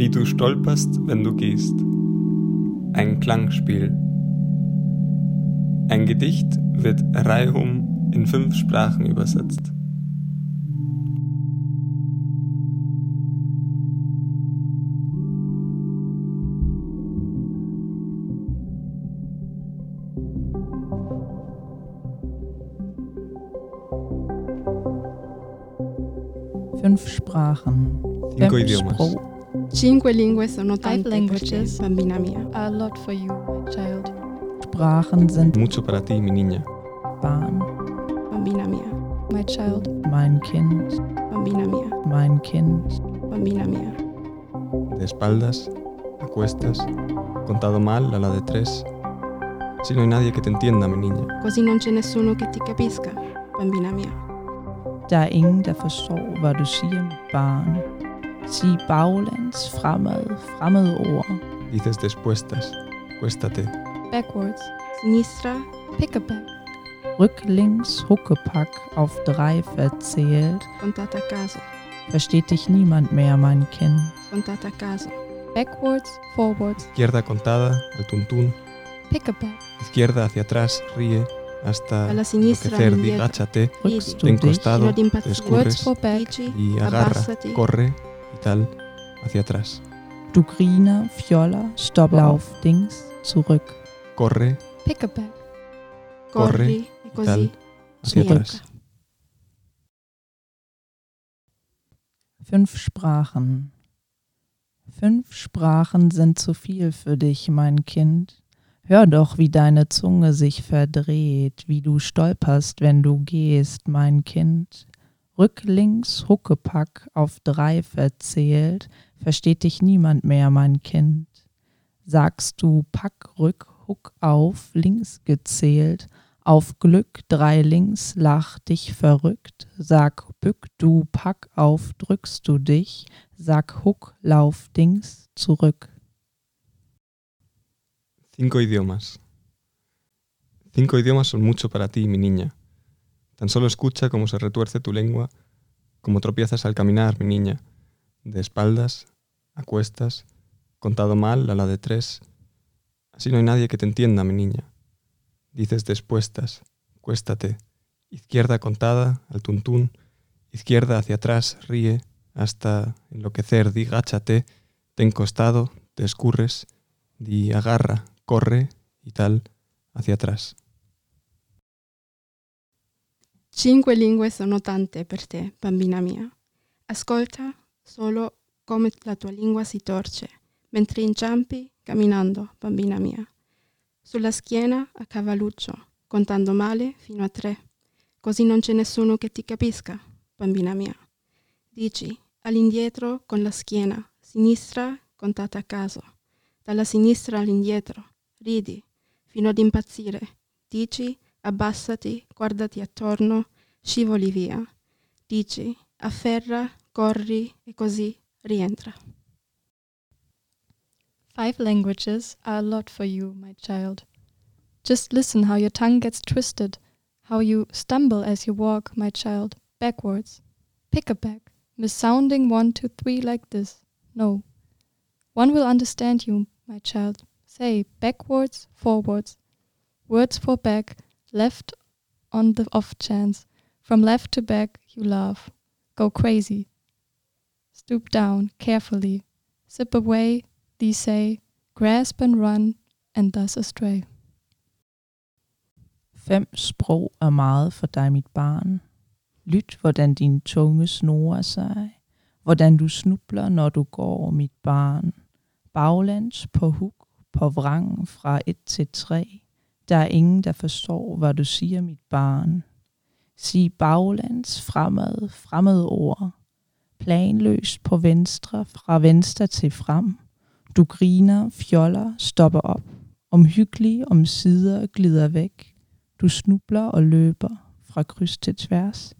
Wie du stolperst, wenn du gehst. Ein Klangspiel. Ein Gedicht wird reihum in fünf Sprachen übersetzt. Fünf Sprachen. Cinco idiomas. Cinque lingue sono Five tante languages. bambina mia. A lot for you, my child. Sprachen sind Mucho para ti, mi niña. Bahn. Bambina mia, My child. Mein Kind. bambina mia, Mein Kind. bambina mia. De espaldas, a cuestas, contado mal a la de tres. Si no hay nadie que te entienda, mi niña. Così non c'è nessuno che ti capisca, bambina mia. Der er ingen, der forstår, hvad du siger, barn. Sig baglæns, fremad, fremmede ord. Dices despuestas, cuéstate. Backwards. Sinistra, Pick a back. Rücklings, Huckepack, auf drei verzählt. contata a caso, Versteht dich niemand mehr, mein Kind. contata a caso. Backwards. Forwards. Izquierda contada, al tuntún. Pick a back. Izquierda hacia atrás, ríe, hasta Alla sinistra, enloquecer, di all'indietro. gáchate Rückst du Ten dich, costado, Fino ad impazzire. descurres Words for back. Dici, y agarra, corre y tal, hacia atrás. du griner, fjoller, stop, lauf, Dings, zurück. Corre Pick a back. corri e y tal, hacia rientra. atrás. Fünf Sprachen. Fünf Sprachen sind zu viel für dich, mein Kind. Hör doch, wie deine Zunge sich verdreht, wie du stolperst, wenn du gehst, mein Kind. Rücklings, Huckepack, auf drei verzählt, versteht dich niemand mehr, mein Kind. Sagst du Pack, Rück, Huck auf, links gezählt, auf Glück drei links, lach dich verrückt, sag bück du pack auf, drückst du dich, sag huck, lauf dings zurück. Cinco idiomas. Cinco idiomas son mucho para ti, mi niña. Tan solo escucha cómo se retuerce tu lengua, cómo tropiezas al caminar, mi niña. De espaldas, a cuestas, contado mal a la de tres. Así no hay nadie que te entienda, mi niña. Dices despuestas, cuéstate. Izquierda contada, al tuntún. Izquierda hacia atrás, ríe, hasta enloquecer, di gáchate, ten costado, te escurres, di agarra, corre y tal, hacia atrás. Cinque lingue sono tante per te, bambina mia. Ascolta solo come la tua lingua si torce mentre inciampi camminando, bambina mia. Sulla schiena a cavalluccio, contando male fino a tre. Così non c'è nessuno che ti capisca, bambina mia. Dici all'indietro con la schiena, sinistra contata a caso. Dalla sinistra all'indietro, ridi fino ad impazzire. Dici abbassati, guardati attorno, scivoli via. Dici, afferra, corri e così rientra. Five languages are a lot for you, my child. Just listen how your tongue gets twisted, how you stumble as you walk, my child, backwards. Pick a back, missounding one, two, three like this. No. One will understand you, my child. Say backwards, forwards. Words for back, left on the off chance. From left to back, you laugh. Go crazy. Stoop down carefully. Zip away, these say, grasp and run, and thus astray. Fem sprog er meget for dig, mit barn. Lyt, hvordan din tunge snorer sig. Hvordan du snubler, når du går, mit barn. Baglands på huk, på vrang fra et til tre. Der er ingen, der forstår, hvad du siger, mit barn. Sig baglands, fremad, fremmede ord. Planløst på venstre, fra venstre til frem. Du griner, fjoller, stopper op. Omhyggelig om sider glider væk. Du snubler og løber fra kryds til tværs.